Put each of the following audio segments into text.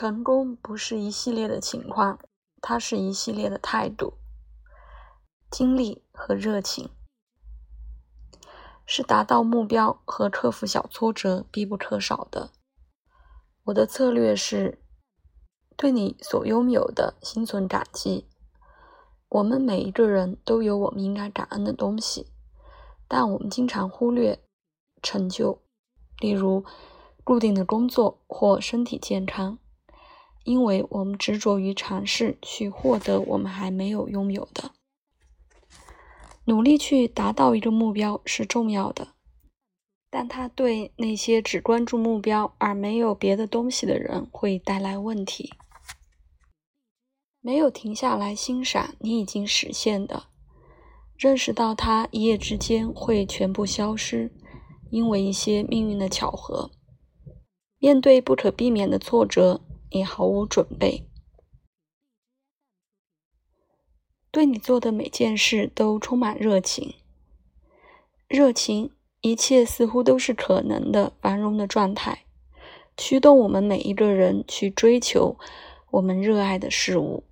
成功不是一系列的情况，它是一系列的态度、精力和热情，是达到目标和克服小挫折必不可少的。我的策略是对你所拥有的心存感激。我们每一个人都有我们应该感恩的东西，但我们经常忽略成就，例如固定的工作或身体健康，因为我们执着于尝试去获得我们还没有拥有的。努力去达到一个目标是重要的，但它对那些只关注目标而没有别的东西的人会带来问题。没有停下来欣赏你已经实现的，认识到它一夜之间会全部消失，因为一些命运的巧合。面对不可避免的挫折，你毫无准备。对你做的每件事都充满热情，热情，一切似乎都是可能的繁荣的状态，驱动我们每一个人去追求我们热爱的事物。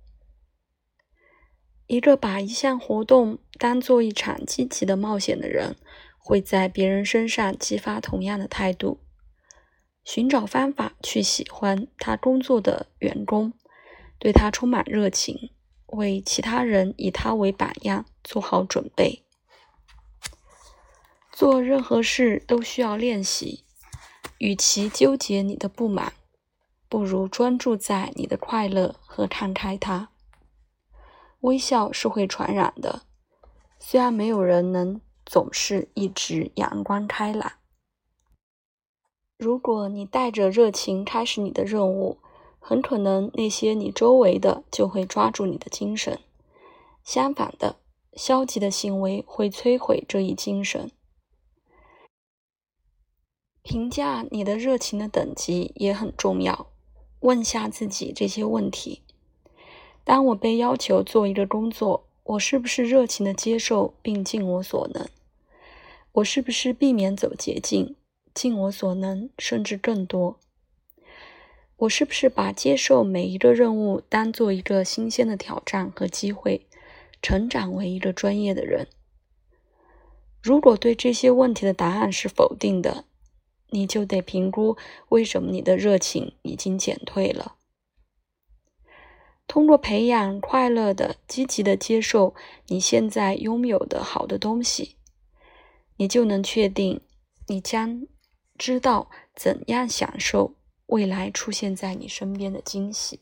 一个把一项活动当做一场积极的冒险的人，会在别人身上激发同样的态度。寻找方法去喜欢他工作的员工，对他充满热情，为其他人以他为榜样做好准备。做任何事都需要练习，与其纠结你的不满，不如专注在你的快乐和看开它。微笑是会传染的，虽然没有人能总是一直阳光开朗。如果你带着热情开始你的任务，很可能那些你周围的就会抓住你的精神。相反的，消极的行为会摧毁这一精神。评价你的热情的等级也很重要。问下自己这些问题。当我被要求做一个工作，我是不是热情的接受并尽我所能？我是不是避免走捷径，尽我所能，甚至更多？我是不是把接受每一个任务当做一个新鲜的挑战和机会，成长为一个专业的人？如果对这些问题的答案是否定的，你就得评估为什么你的热情已经减退了。通过培养快乐的、积极的接受你现在拥有的好的东西，你就能确定你将知道怎样享受未来出现在你身边的惊喜。